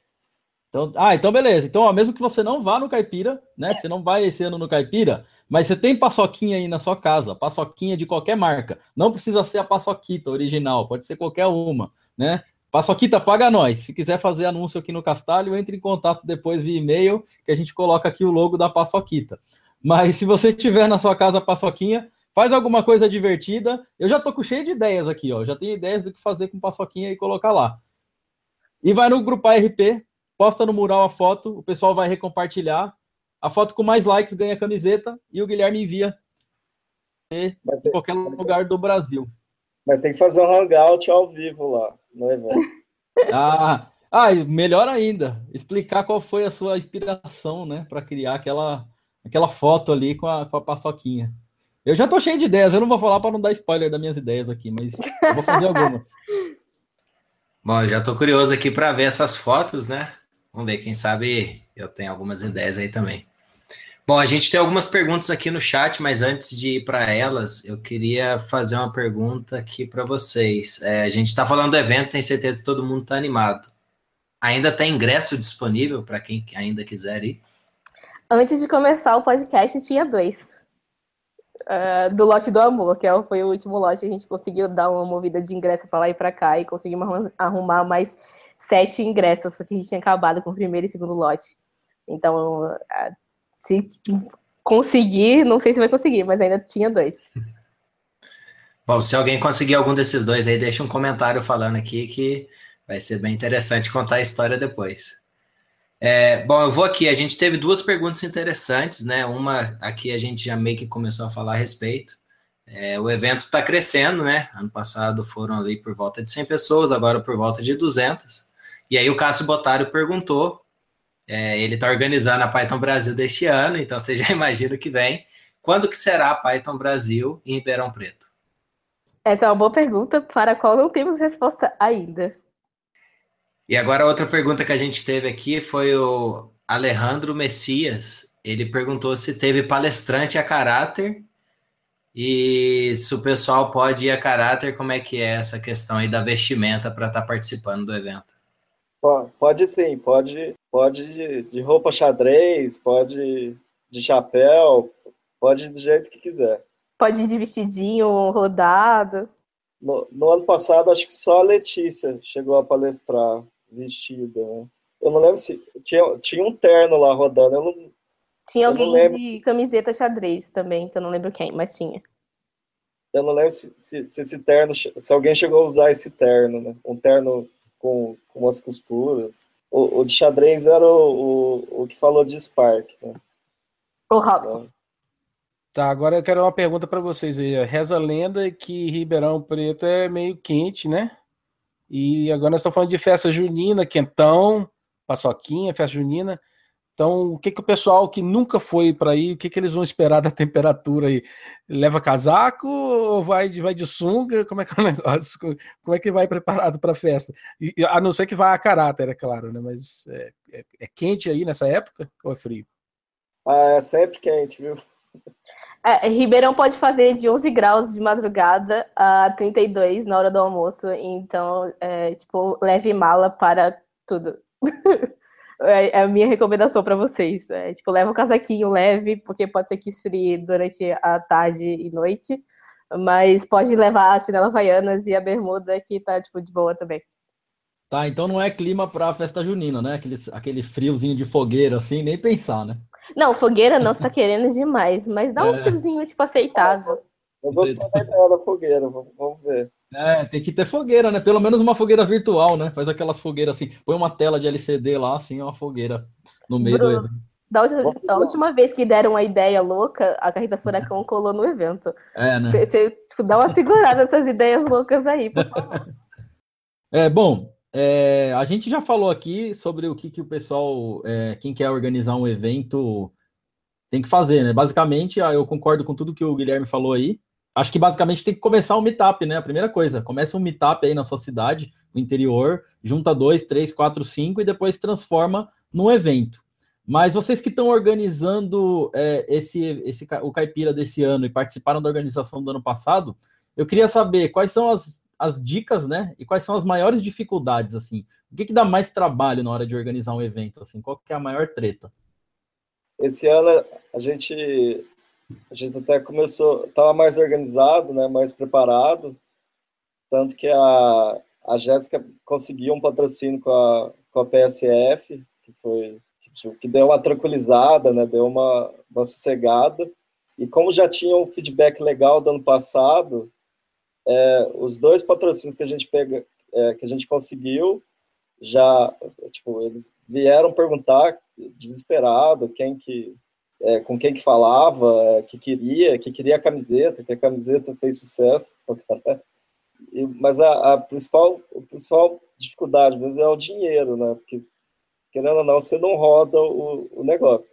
Então, ah, então beleza. Então, ó, mesmo que você não vá no Caipira, né? Você não vai esse ano no Caipira, mas você tem paçoquinha aí na sua casa, paçoquinha de qualquer marca. Não precisa ser a paçoquita original, pode ser qualquer uma, né? Paçoquita, paga nós. Se quiser fazer anúncio aqui no Castalho, entre em contato depois via e-mail, que a gente coloca aqui o logo da Paçoquita. Mas se você tiver na sua casa a paçoquinha, faz alguma coisa divertida. Eu já tô com cheio de ideias aqui, ó. Já tenho ideias do que fazer com paçoquinha e colocar lá. E vai no grupo RP, posta no mural a foto, o pessoal vai recompartilhar. A foto com mais likes ganha camiseta e o Guilherme envia em qualquer lugar do Brasil. Mas tem que fazer um hangout ao vivo lá no evento. Ah, ah, melhor ainda, explicar qual foi a sua inspiração, né, para criar aquela, aquela foto ali com a, com a paçoquinha. Eu já tô cheio de ideias, eu não vou falar para não dar spoiler das minhas ideias aqui, mas eu vou fazer algumas. Bom, eu já tô curioso aqui para ver essas fotos, né? Vamos ver, quem sabe eu tenho algumas ideias aí também. Bom, a gente tem algumas perguntas aqui no chat, mas antes de ir para elas, eu queria fazer uma pergunta aqui para vocês. É, a gente está falando do evento, tenho certeza que todo mundo está animado. Ainda tem ingresso disponível para quem ainda quiser ir? Antes de começar o podcast, tinha dois. Uh, do lote do amor, que é foi o último lote, a gente conseguiu dar uma movida de ingresso para lá e para cá e conseguimos arrumar mais sete ingressos, porque a gente tinha acabado com o primeiro e segundo lote. Então, se conseguir, não sei se vai conseguir, mas ainda tinha dois. Bom, se alguém conseguir algum desses dois aí, deixa um comentário falando aqui que vai ser bem interessante contar a história depois. É, bom, eu vou aqui. A gente teve duas perguntas interessantes, né? Uma aqui a gente já meio que começou a falar a respeito. É, o evento está crescendo, né? Ano passado foram ali por volta de 100 pessoas, agora por volta de 200. E aí o Cássio Botário perguntou, é, ele está organizando a Python Brasil deste ano, então você já imagina o que vem. Quando que será a Python Brasil em Ribeirão Preto? Essa é uma boa pergunta para a qual não temos resposta ainda. E agora outra pergunta que a gente teve aqui foi o Alejandro Messias. Ele perguntou se teve palestrante a caráter e se o pessoal pode ir a caráter, como é que é essa questão aí da vestimenta para estar tá participando do evento? Pode sim, pode, pode de, roupa xadrez, pode de chapéu, pode do jeito que quiser. Pode ir de vestidinho rodado. No, no, ano passado, acho que só a Letícia chegou a palestrar vestida. Né? Eu não lembro se. Tinha, tinha um terno lá rodando. Eu não, tinha alguém de camiseta xadrez também, que eu não lembro quem, mas tinha. Eu não lembro se, se, se esse terno. Se alguém chegou a usar esse terno, né? Um terno com, com umas costuras. O, o, de xadrez era o, o, o que falou de Spark. Né? O Robson. Então, Tá, agora eu quero uma pergunta para vocês aí. Reza a lenda que Ribeirão Preto é meio quente, né? E agora nós estamos falando de festa junina, quentão, paçoquinha, festa junina. Então, o que, que o pessoal que nunca foi para aí, o que, que eles vão esperar da temperatura aí? Leva casaco ou vai de, vai de sunga? Como é que é o negócio? Como é que vai preparado para a festa? E, a não ser que vá a caráter, é claro, né? Mas é, é, é, quente aí nessa época ou é frio? Ah, é sempre quente, viu? É, Ribeirão pode fazer de 11 graus de madrugada a 32 na hora do almoço, então, é, tipo, leve mala para tudo. é, é a minha recomendação para vocês. É, tipo, leva um casaquinho leve, porque pode ser que esfrie durante a tarde e noite, mas pode levar a chinela havaianas e a bermuda que tá, tipo, de boa também. Tá, então não é clima pra festa junina, né? Aquele, aquele friozinho de fogueira, assim, nem pensar, né? Não, fogueira não, você tá querendo demais, mas dá um É. friozinho, tipo, aceitável. Eu gostei da ideia da fogueira, vamos ver. É, tem que ter fogueira, né? Pelo menos uma fogueira virtual, né? Faz aquelas fogueiras assim, põe uma tela de LCD lá, assim, é uma fogueira no meio do Bruno. evento. Da última, da última vez que deram uma ideia louca, a Carreta Furacão colou no evento. É, né? Você você, tipo, dá uma segurada nessas ideias loucas aí, por favor. É, bom, é, a gente já falou aqui sobre o que, que o pessoal, é, quem quer organizar um evento, tem que fazer, né? Basicamente, ah, eu concordo com tudo que o Guilherme falou aí. Acho que basicamente tem que começar um meetup, né? A primeira coisa, começa um meetup aí na sua cidade, no interior, junta dois, três, quatro, cinco e depois transforma num evento. Mas vocês que estão organizando é, esse, esse, o Caipira desse ano e participaram da organização do ano passado, eu queria saber quais são as, as dicas, né? E quais são as maiores dificuldades, assim. O que, que dá mais trabalho na hora de organizar um evento, assim? Qual que é a maior treta? Esse ano a gente, a gente até começou, estava mais organizado, né, mais preparado, tanto que a, a Jéssica conseguiu um patrocínio com a, com a PSF, que foi que, deu uma tranquilizada, né, deu uma, uma sossegada. E como já tinha um feedback legal do ano passado, é, os dois patrocínios que a gente pega, é, que a gente conseguiu, já, tipo, eles vieram perguntar desesperado quem que é, com quem que falava, é, que queria, que queria a camiseta, que a camiseta fez sucesso. E, mas a, a principal, a principal dificuldade mesmo é o dinheiro, né? Porque, querendo ou não, você não roda o, o negócio.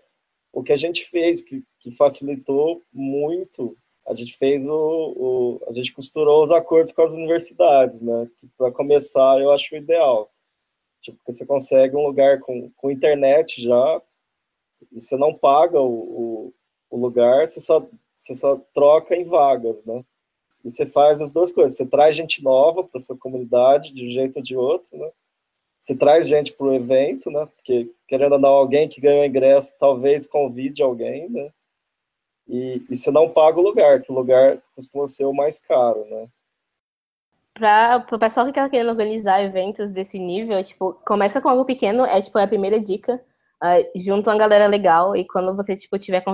O que a gente fez, que, que facilitou muito, a gente fez o, o, a gente costurou os acordos com as universidades, né? Para começar, eu acho ideal. Tipo, porque você consegue um lugar com, com internet já, e você não paga o, o, o lugar, você só, você só troca em vagas, né? E você faz as duas coisas. Você traz gente nova para sua comunidade, de um jeito ou de outro, né? Você traz gente para o evento, né? Porque, querendo ou não, alguém que ganhou ingresso talvez convide alguém, né? E, e você não paga o lugar, que o lugar costuma ser o mais caro, né? Para o pessoal que está querendo organizar eventos desse nível, tipo, começa com algo pequeno, é tipo a primeira dica. Uh, junto uma galera legal e quando você tipo tiver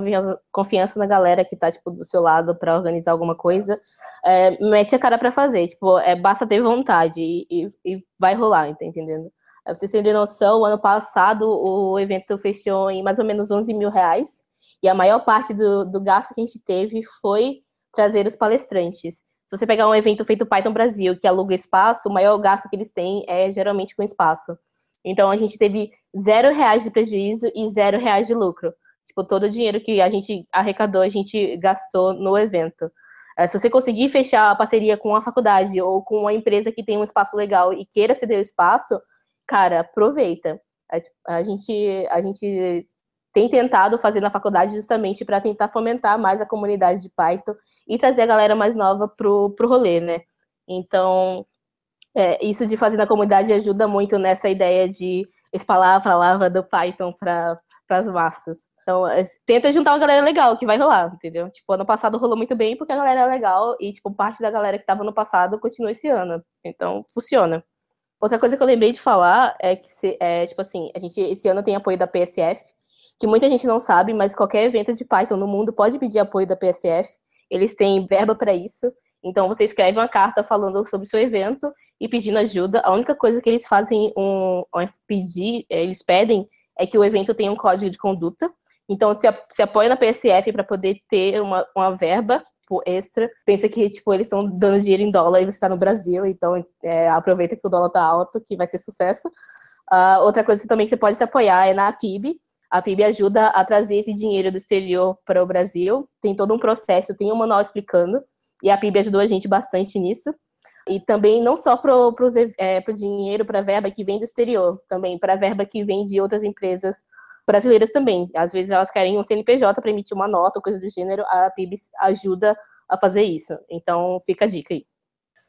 confiança, na galera que tá tipo do seu lado para organizar alguma coisa, é, mete a cara para fazer, tipo, é, basta ter vontade e, e, e vai rolar, tá entendendo? Pra vocês terem noção, ano passado o evento fechou em mais ou menos 11 mil reais e a maior parte do, do gasto que a gente teve foi trazer os palestrantes. Se você pegar um evento feito Python Brasil, que aluga espaço, o maior gasto que eles têm é geralmente com espaço. Então a gente teve zero reais de prejuízo e zero reais de lucro. Tipo, todo o dinheiro que a gente arrecadou, a gente gastou no evento. Se você conseguir fechar a parceria com a faculdade ou com uma empresa que tem um espaço legal e queira ceder o espaço, cara, aproveita. A gente, a gente tem tentado fazer na faculdade justamente para tentar fomentar mais a comunidade de Python e trazer a galera mais nova pro, pro rolê, né? Então, é, isso de fazer na comunidade ajuda muito nessa ideia de espalhar a palavra do Python para as massas. Então, é, tenta juntar uma galera legal, que vai rolar, entendeu? Tipo, ano passado rolou muito bem porque a galera é legal e, tipo, parte da galera que estava no passado continua esse ano. Então, funciona. Outra coisa que eu lembrei de falar é que, se, é, tipo assim, a gente esse ano tem apoio da PSF, que muita gente não sabe, mas qualquer evento de Python no mundo pode pedir apoio da PSF. Eles têm verba para isso. Então, você escreve uma carta falando sobre o seu evento e pedindo ajuda. A única coisa que eles fazem um, um pedir, eles pedem é que o evento tenha um código de conduta. Então, se, se apoia na PSF para poder ter uma, uma verba tipo, extra. Pensa que tipo, eles estão dando dinheiro em dólar e você está no Brasil, então é, aproveita que o dólar está alto, que vai ser sucesso. Uh, outra coisa também que você pode se apoiar é na PIB. A PIB ajuda a trazer esse dinheiro do exterior para o Brasil. Tem todo um processo, tem um manual explicando. E a PIB ajudou a gente bastante nisso. E também não só para o é, dinheiro, para a verba que vem do exterior, também para a verba que vem de outras empresas brasileiras também. Às vezes elas querem um CNPJ para emitir uma nota, coisa do gênero, a PIBS ajuda a fazer isso. Então, fica a dica aí.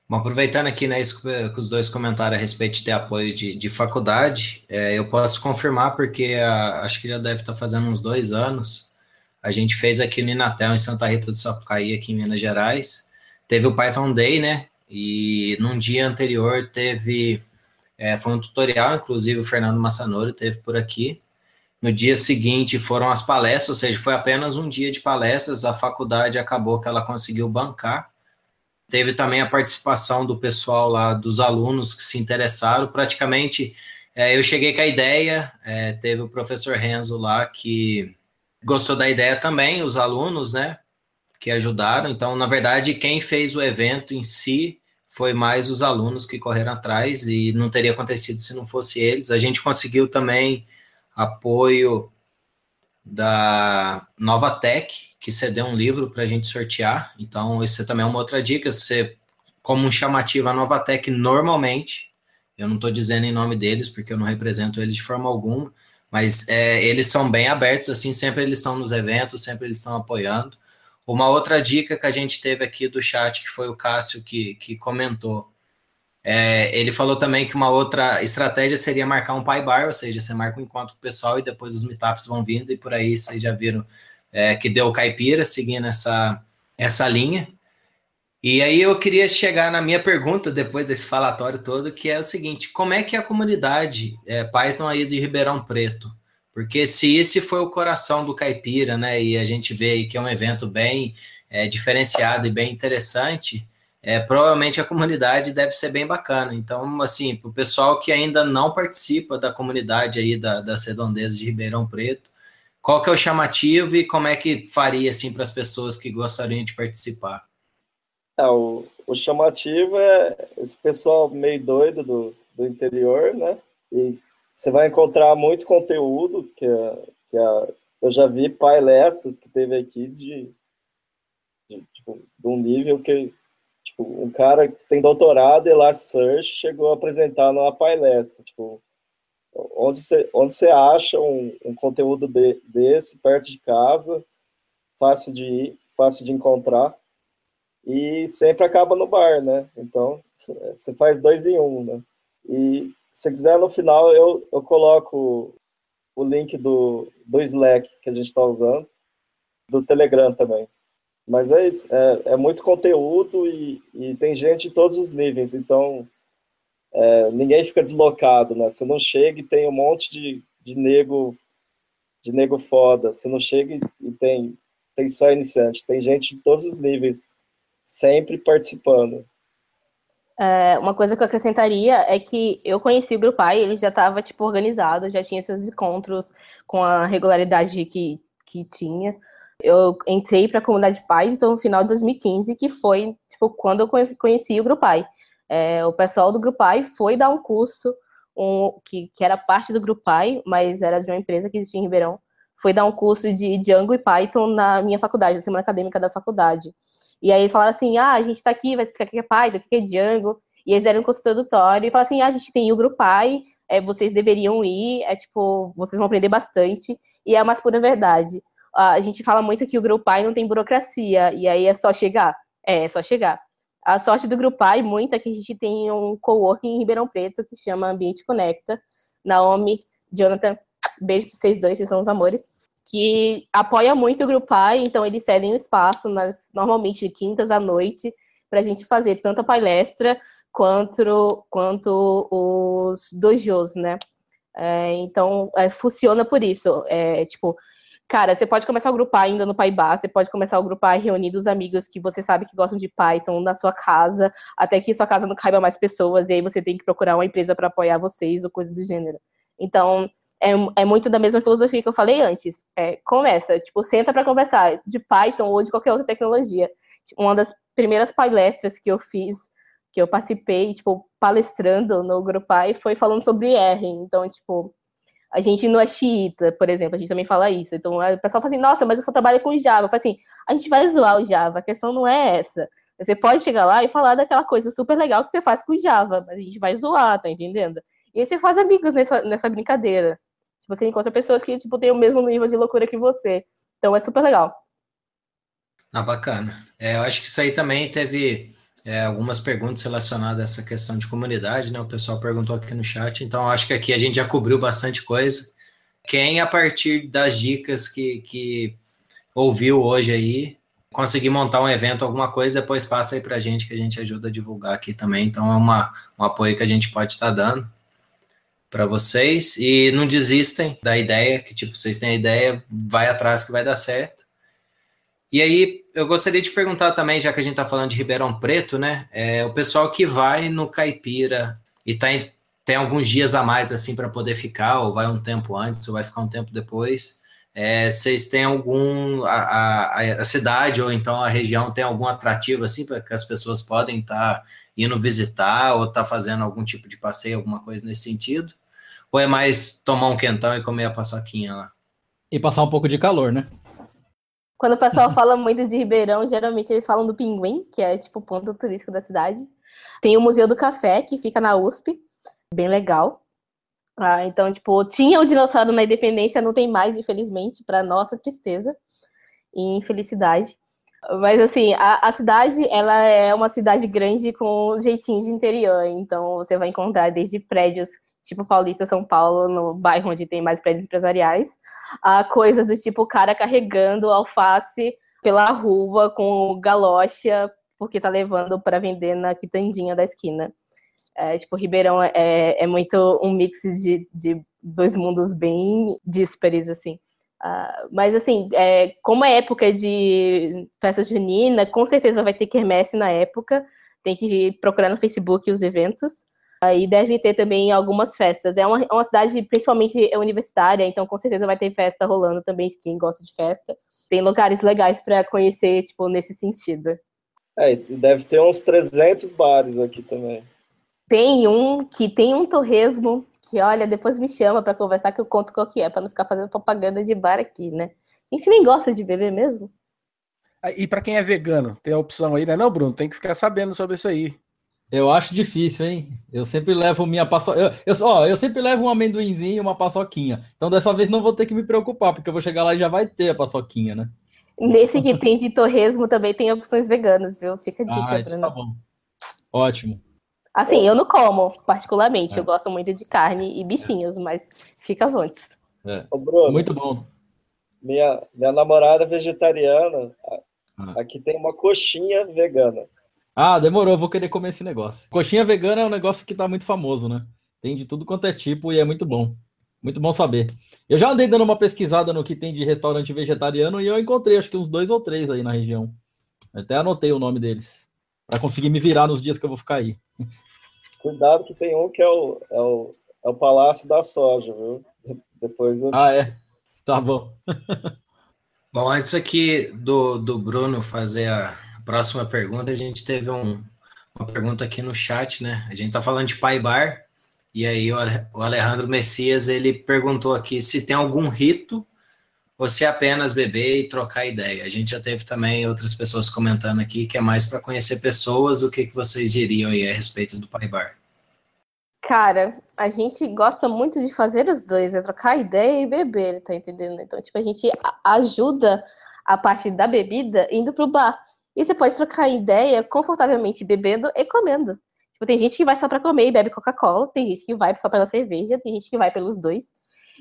Bom, aproveitando aqui, né, isso que os dois comentaram a respeito de ter apoio de, de faculdade, é, eu posso confirmar, porque a, acho que já deve estar fazendo uns dois anos, a gente fez aqui no Inatel, em Santa Rita do Sapucaí, aqui em Minas Gerais, teve o Python Day, né, e num dia anterior teve, é, foi um tutorial, inclusive o Fernando Massanori teve por aqui, no dia seguinte foram as palestras, ou seja, foi apenas um dia de palestras, a faculdade acabou que ela conseguiu bancar, Teve também a participação do pessoal lá, dos alunos que se interessaram. Praticamente, é, eu cheguei com a ideia, é, teve o professor Renzo lá que gostou da ideia também, os alunos, né, que ajudaram. Então, na verdade, quem fez o evento em si foi mais os alunos que correram atrás e não teria acontecido se não fosse eles. A gente conseguiu também apoio da Nova Tech, que cedeu um livro para a gente sortear. Então, isso também é uma outra dica. Você, como um chamativo, a Novatec normalmente, eu não estou dizendo em nome deles, porque eu não represento eles de forma alguma, mas é, eles são bem abertos, assim, sempre eles estão nos eventos, sempre eles estão apoiando. Uma outra dica que a gente teve aqui do chat, que foi o Cássio que, que comentou, é, ele falou também que uma outra estratégia seria marcar um pai bar, ou seja, você marca um encontro com o pessoal e depois os meetups vão vindo e por aí vocês já viram é, que deu caipira, seguindo essa, essa linha. E aí eu queria chegar na minha pergunta, depois desse falatório todo, que é o seguinte, como é que a comunidade é, Python aí de Ribeirão Preto? Porque se esse foi o coração do caipira, né, e a gente vê aí que é um evento bem é, diferenciado e bem interessante, é, provavelmente a comunidade deve ser bem bacana. Então, assim, para o pessoal que ainda não participa da comunidade aí da, da Redondezas de Ribeirão Preto, qual que é o chamativo e como é que faria assim para as pessoas que gostariam de participar? É, o, o chamativo é esse pessoal meio doido do, do interior, né? E você vai encontrar muito conteúdo que, é, que é, eu já vi palestras que teve aqui de, de, tipo, de um nível que tipo, um cara que tem doutorado em Elasticsearch chegou a apresentar numa palestra, tipo, onde você, onde você acha um, um conteúdo de, desse perto de casa, fácil de ir, fácil de encontrar, e sempre acaba no bar, né? Então, você faz dois em um, né? E se quiser, no final, eu, eu coloco o link do, do Slack que a gente está usando, do Telegram também. Mas é isso, é, é muito conteúdo e, e tem gente de todos os níveis, então é, ninguém fica deslocado, né? Você não chega e tem um monte de, de nego de nego foda. Você não chega e tem, tem só iniciante. Tem gente de todos os níveis sempre participando. É, uma coisa que eu acrescentaria é que eu conheci o Grupai, ele já estava tipo organizado, já tinha seus encontros com a regularidade que, que tinha. Eu entrei para a comunidade Pai então no final de 2015, que foi tipo quando eu conheci, conheci o Grupai. É, o pessoal do Grupai foi dar um curso um, que, que era parte do Grupai, mas era de uma empresa que existia em Ribeirão. Foi dar um curso de Django e Python na minha faculdade, na semana acadêmica da faculdade. E aí eles falaram assim: ah, a gente está aqui, vai explicar o que é Python, o que é Django. E eles deram um introdutório e falaram assim: ah, a gente tem o Grupai, é, vocês deveriam ir, é tipo, vocês vão aprender bastante. E é uma pura verdade. A gente fala muito que o Grupai não tem burocracia, e aí é só chegar. É, é só chegar. A sorte do Grupar, muito, é que a gente tem um coworking em Ribeirão Preto que chama Ambiente Conecta. Naomi, Jonathan, beijo para vocês dois, vocês são os amores. Que apoia muito o Grupar, então eles cedem um espaço, nas, normalmente de quintas à noite, para a gente fazer tanto a palestra quanto, quanto os dojos, né? É, então, é, funciona por isso. É, tipo, Cara, você pode começar a grupar ainda no Paibá, você pode começar a grupar reunindo os amigos que você sabe que gostam de Python na sua casa, até que sua casa não caiba mais pessoas, e aí você tem que procurar uma empresa para apoiar vocês ou coisa do gênero. Então, é, é, muito da mesma filosofia que eu falei antes. É, começa, tipo, senta para conversar de Python ou de qualquer outra tecnologia. Uma das primeiras palestras que eu fiz, que eu participei, tipo, palestrando no Grupar, foi falando sobre R. Então, tipo, a gente não é xiita, por exemplo, a gente também fala isso. Então, o pessoal fala assim, nossa, mas eu só trabalho com Java. Eu falo assim, a gente vai zoar o Java, a questão não é essa. Você pode chegar lá e falar daquela coisa super legal que você faz com Java, mas a gente vai zoar, tá entendendo? E aí você faz amigos nessa, nessa brincadeira. Você encontra pessoas que, tipo, têm o mesmo nível de loucura que você. Então é super legal. Ah, bacana. É, eu acho que isso aí também teve é, algumas perguntas relacionadas a essa questão de comunidade, né? O pessoal perguntou aqui no chat, então acho que aqui a gente já cobriu bastante coisa. Quem, a partir das dicas que, que ouviu hoje aí, conseguir montar um evento, alguma coisa, depois passa aí para a gente, que a gente ajuda a divulgar aqui também. Então é uma, um apoio que a gente pode estar tá dando para vocês. E não desistem da ideia, que tipo, vocês têm a ideia, vai atrás que vai dar certo. E aí, eu gostaria de perguntar também, já que a gente está falando de Ribeirão Preto, né? É, o pessoal que vai no Caipira e tá em, tem alguns dias a mais assim para poder ficar, ou vai um tempo antes, ou vai ficar um tempo depois. É, vocês têm algum a, a, a, cidade ou então a região tem algum atrativo assim para que as pessoas podem estar tá indo visitar ou estar tá fazendo algum tipo de passeio, alguma coisa nesse sentido? Ou é mais tomar um quentão e comer a paçoquinha lá? E passar um pouco de calor, né? Quando o pessoal fala muito de Ribeirão, geralmente eles falam do Pinguim, que é tipo o ponto turístico da cidade. Tem o Museu do Café, que fica na USP, bem legal. Ah, então, tipo, tinha o dinossauro na Independência, não tem mais, infelizmente, para nossa tristeza e infelicidade. Mas, assim, a, a, cidade, ela é uma cidade grande com jeitinho de interior. Então, você vai encontrar desde prédios tipo Paulista, São Paulo, no bairro onde tem mais prédios empresariais, a coisa do tipo cara carregando alface pela rua com galocha, porque tá levando para vender na quitandinha da esquina. É, tipo, Ribeirão é, é muito um mix de, de dois mundos bem díspares, assim. Uh, mas, assim, é, como é época de festa junina, com certeza vai ter quermesse na época. Tem que procurar no Facebook os eventos. E deve ter também algumas festas. É uma, uma cidade principalmente universitária, então com certeza vai ter festa rolando também, quem gosta de festa. Tem lugares legais para conhecer, tipo, nesse sentido. É, deve ter uns 300 bares aqui também. Tem um que tem um torresmo que, olha, depois me chama para conversar que eu conto qual que é, para não ficar fazendo propaganda de bar aqui, né? A gente nem gosta de beber mesmo. E para quem é vegano, tem a opção aí, né? Não, Bruno, tem que ficar sabendo sobre isso aí. Eu acho difícil, hein? Eu sempre levo minha paçoca. Eu, eu, ó, eu sempre levo um amendoinzinho e uma paçoquinha. Então dessa vez não vou ter que me preocupar, porque eu vou chegar lá e já vai ter a paçoquinha, né? Nesse que tem de torresmo também tem opções veganas, viu? Fica a dica, ah, então Tá bom. Ótimo. Assim, eu não como, particularmente. É. Eu gosto muito de carne e bichinhos, mas fica à É. Ô, Bruno, muito bom. Minha, minha namorada vegetariana, ah. aqui tem uma coxinha vegana. Ah, demorou, vou querer comer esse negócio. Coxinha vegana é um negócio que tá muito famoso, né? Tem de tudo quanto é tipo e é muito bom. Muito bom saber. Eu já andei dando uma pesquisada no que tem de restaurante vegetariano e eu encontrei acho que uns dois ou três aí na região. Até anotei o nome deles. Para conseguir me virar nos dias que eu vou ficar aí. Cuidado que tem um que é o, é o, é o Palácio da Soja, viu? Depois eu... Ah, é? Tá bom. bom, antes aqui do, do Bruno fazer a, próxima pergunta, a gente teve um, uma pergunta aqui no chat, né? A gente está falando de Pai Bar, e aí o Alejandro Messias, ele perguntou aqui se tem algum rito é apenas beber e trocar ideia. A gente já teve também outras pessoas comentando aqui que é mais para conhecer pessoas. O que, que vocês diriam aí a respeito do Pai Bar? Cara, a gente gosta muito de fazer os dois, é trocar ideia e beber, tá entendendo? Então, tipo, a gente ajuda a parte da bebida indo pro bar. E você pode trocar ideia confortavelmente bebendo e comendo. Tipo, tem gente que vai só para comer e bebe Coca-Cola, tem gente que vai só pela cerveja, tem gente que vai pelos dois.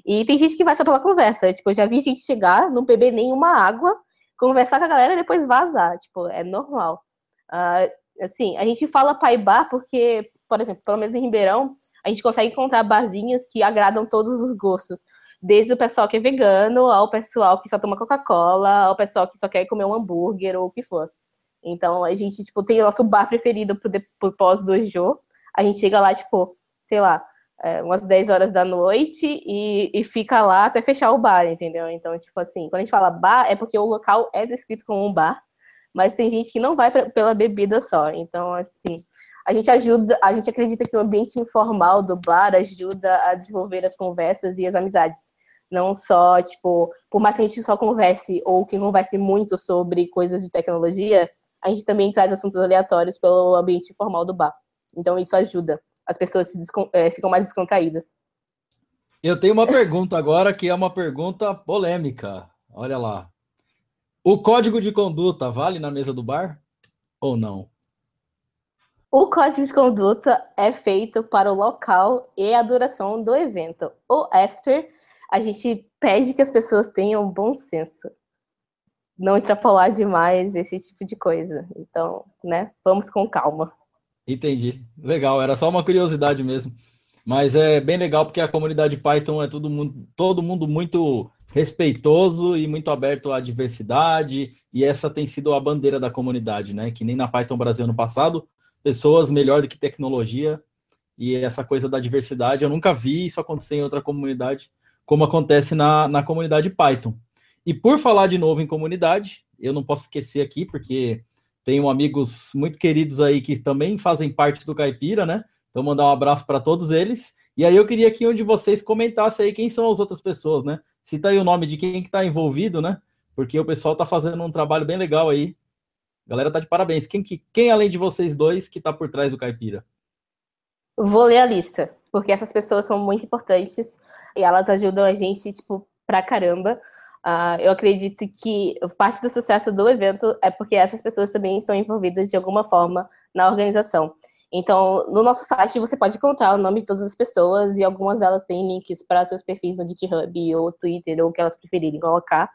E tem gente que vai só pela conversa. Tipo, eu já vi gente chegar, não beber nenhuma água, conversar com a galera e depois vazar. Tipo, é normal. Uh, assim, a gente fala pai bar porque, por exemplo, pelo menos em Ribeirão, a gente consegue encontrar barzinhos que agradam todos os gostos. Desde o pessoal que é vegano, ao pessoal que só toma Coca-Cola, ao pessoal que só quer comer um hambúrguer ou o que for. Então, a gente, tipo, tem o nosso bar preferido pro, pro pós do Jô. A gente chega lá, tipo, sei lá, é, umas 10 horas da noite e, e fica lá até fechar o bar, entendeu? Então, tipo assim, quando a gente fala bar, é porque o local é descrito como um bar, mas tem gente que não vai pra, pela bebida só. Então, assim, a gente ajuda, a gente acredita que o ambiente informal do bar ajuda a desenvolver as conversas e as amizades. Não só, tipo, por mais que a gente só converse ou que converse muito sobre coisas de tecnologia, a gente também traz assuntos aleatórios pelo ambiente informal do bar. Então isso ajuda. As pessoas é, ficam mais descontraídas. Eu tenho uma pergunta agora que é uma pergunta polêmica. Olha lá. O código de conduta vale na mesa do bar ou não? O código de conduta é feito para o local e a duração do evento. O after, a gente pede que as pessoas tenham bom senso. Não extrapolar demais esse tipo de coisa. Então, né, vamos com calma. Entendi. Legal, era só uma curiosidade mesmo. Mas é bem legal porque a comunidade Python é todo mundo, todo mundo muito respeitoso e muito aberto à diversidade, e essa tem sido a bandeira da comunidade, né? Que nem na Python Brasil no passado, pessoas melhor do que tecnologia, e essa coisa da diversidade, eu nunca vi isso acontecer em outra comunidade, como acontece na, na comunidade Python. E por falar de novo em comunidade, eu não posso esquecer aqui, porque tenho amigos muito queridos aí que também fazem parte do Caipira, né? Então, mandar um abraço para todos eles. E aí eu queria que um de vocês comentasse aí quem são as outras pessoas, né? Cita aí o nome de quem que está envolvido, né? Porque o pessoal está fazendo um trabalho bem legal aí. A galera tá de parabéns. Quem, que, quem além de vocês dois que está por trás do Caipira? Vou ler a lista, porque essas pessoas são muito importantes e elas ajudam a gente, tipo, pra caramba. Uh, eu acredito que parte do sucesso do evento é porque essas pessoas também estão envolvidas de alguma forma na organização. Então, no nosso site você pode encontrar o nome de todas as pessoas e algumas delas têm links para seus perfis no GitHub ou Twitter ou o que elas preferirem colocar.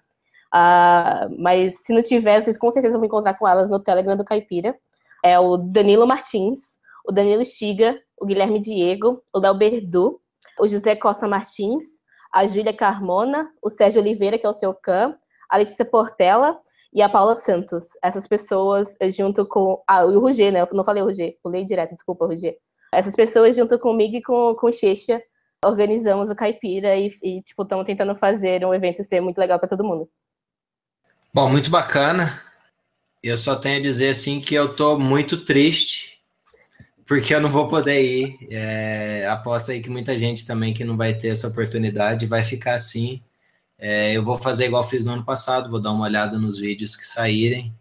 Uh, mas se não tiver, vocês com certeza vão encontrar com elas no Telegram do Caipira. É o Danilo Martins, o Danilo Stiga, o Guilherme Diego, o Léo Berdu, o José Costa Martins, a Júlia Carmona, o Sérgio Oliveira, que é o seu Cam, a Letícia Portela e a Paula Santos. Essas pessoas, junto com. Ah, e o Roger, né? Eu não falei o Roger, pulei direto, desculpa, Roger. Essas pessoas, junto comigo e com, com o Checha, organizamos o Caipira e, e tipo, estamos tentando fazer um evento ser muito legal para todo mundo. Bom, muito bacana. Eu só tenho a dizer assim que eu tô muito triste porque eu não vou poder ir. É, aposto aí que muita gente também que não vai ter essa oportunidade vai ficar assim. É, eu vou fazer igual fiz no ano passado, vou dar uma olhada nos vídeos que saírem.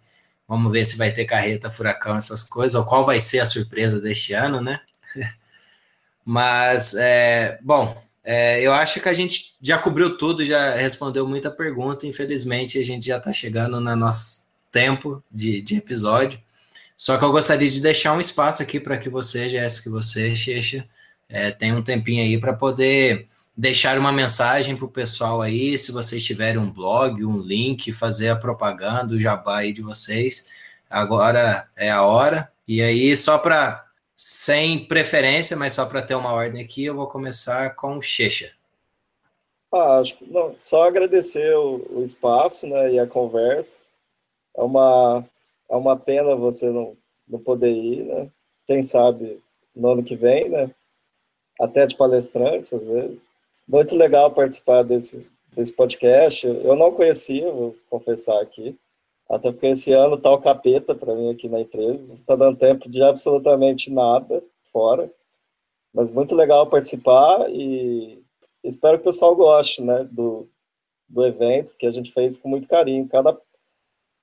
Vamos ver se vai ter carreta, furacão, essas coisas, ou qual vai ser a surpresa deste ano, né? Mas, é, bom, é, eu acho que a gente já cobriu tudo, já respondeu muita pergunta. Infelizmente, a gente já está chegando no nosso tempo de, de, episódio. Só que eu gostaria de deixar um espaço aqui para que você, Jéssica, que você, Checha, é, tenha um tempinho aí para poder deixar uma mensagem para o pessoal aí, se vocês tiverem um blog, um link, fazer a propaganda, o jabá aí de vocês. Agora é a hora. E aí, só para, sem preferência, mas só para ter uma ordem aqui, eu vou começar com o. Ah, acho que não, só agradecer o, o, espaço né, e a conversa. É uma, é uma pena você não, não poder ir, né? Quem sabe no ano que vem, né? Até de palestrante, às vezes. Muito legal participar desse, desse podcast. Eu não conhecia, vou confessar aqui. Até porque esse ano tá o capeta para mim aqui na empresa. Não tá dando tempo de absolutamente nada fora. Mas muito legal participar e espero que o pessoal goste, né, do, do evento, que a gente fez com muito carinho. Cada,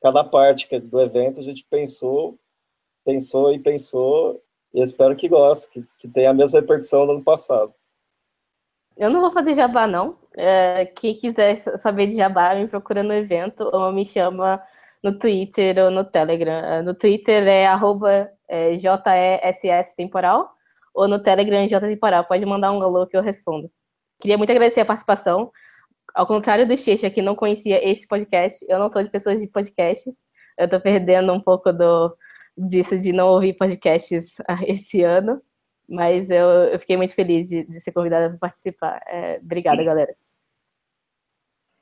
cada parte do evento a gente pensou, pensou e pensou, e espero que goste, que, que tenha a mesma repercussão do ano passado. Eu não vou fazer jabá, não. É, quem quiser saber de jabá, me procura no evento ou me chama no Twitter ou no Telegram. É, no Twitter é arroba é, JESS temporal ou no Telegram J temporal. Pode mandar um alô que eu respondo. Queria muito agradecer a participação. Ao contrário do Checha, que não conhecia esse podcast, eu não sou de pessoas de podcasts. Eu tô perdendo um pouco do, disso de não ouvir podcasts esse ano. Mas eu, eu fiquei muito feliz de, de ser convidada para participar. É, obrigada, galera.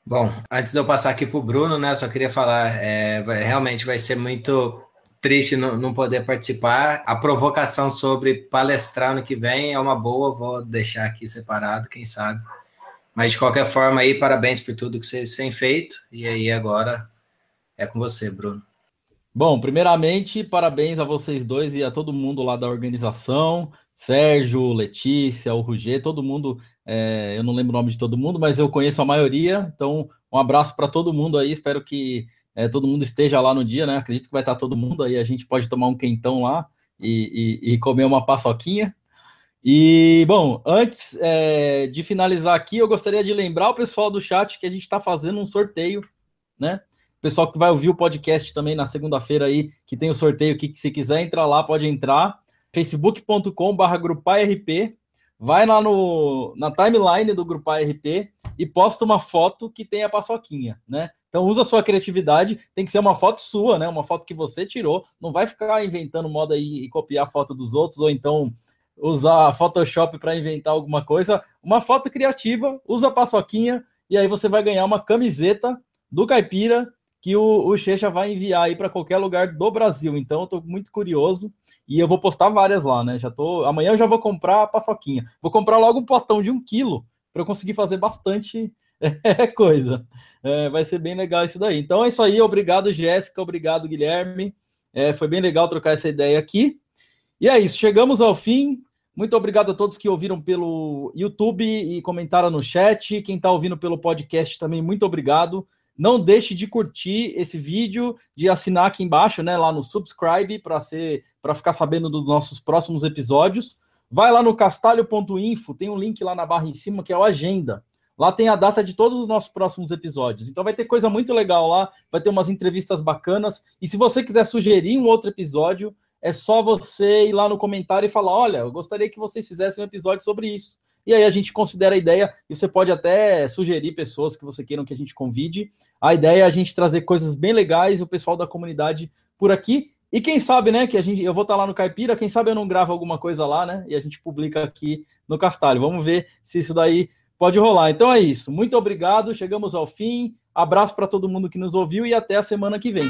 Bom, antes de eu passar aqui para o Bruno, né, só queria falar, é, realmente vai ser muito triste não, não, poder participar. A provocação sobre palestrar no que vem é uma boa, vou deixar aqui separado, quem sabe. Mas de qualquer forma aí, parabéns por tudo que vocês têm feito. E aí agora é com você, Bruno. Bom, primeiramente, parabéns a vocês dois e a todo mundo lá da organização. Sérgio, Letícia, o Ruger, todo mundo, é, eu não lembro o nome de todo mundo, mas eu conheço a maioria, então um abraço para todo mundo aí, espero que é, todo mundo esteja lá no dia, né? Acredito que vai estar todo mundo aí, a gente pode tomar um quentão lá e, e, e comer uma paçoquinha. E, bom, antes é, de finalizar aqui, eu gostaria de lembrar o pessoal do chat que a gente está fazendo um sorteio, né? O pessoal que vai ouvir o podcast também na segunda-feira aí, que tem o sorteio que se quiser entrar lá, pode entrar. facebook.com.br grupARP. Vai lá no, na timeline do Grupo ARP e posta uma foto que tem a paçoquinha, né? Então usa a sua criatividade, tem que ser uma foto sua, né? Uma foto que você tirou, não vai ficar inventando moda e, e copiar a foto dos outros ou então usar Photoshop para inventar alguma coisa. Uma foto criativa, usa a paçoquinha e aí você vai ganhar uma camiseta do Caipira que o, o Checha vai enviar aí para qualquer lugar do Brasil. Então eu tô muito curioso e eu vou postar várias lá, né? Já tô. Amanhã eu já vou comprar a paçoquinha. Vou comprar logo um potão de um quilo para eu conseguir fazer bastante coisa. É, vai ser bem legal isso daí. Então é isso aí. Obrigado, Jéssica. Obrigado, Guilherme. É, foi bem legal trocar essa ideia aqui. E é isso. Chegamos ao fim. Muito obrigado a todos que ouviram pelo YouTube e comentaram no chat. Quem está ouvindo pelo podcast também, muito obrigado. Não deixe de curtir esse vídeo, de assinar aqui embaixo, né, lá no subscribe para ser para ficar sabendo dos nossos próximos episódios. Vai lá no castalho.info, tem um link lá na barra em cima que é o agenda. Lá tem a data de todos os nossos próximos episódios. Então vai ter coisa muito legal lá, vai ter umas entrevistas bacanas. E se você quiser sugerir um outro episódio, é só você ir lá no comentário e falar: olha, eu gostaria que vocês fizessem um episódio sobre isso. E aí a gente considera a ideia, e você pode até sugerir pessoas que você queiram que a gente convide. A ideia é a gente trazer coisas bem legais, o pessoal da comunidade por aqui. E quem sabe, né, que a gente, eu vou estar lá no Caipira, quem sabe eu não gravo alguma coisa lá, né, e a gente publica aqui no Castalho. Vamos ver se isso daí pode rolar. Então é isso. Muito obrigado, chegamos ao fim. Abraço para todo mundo que nos ouviu e até a semana que vem.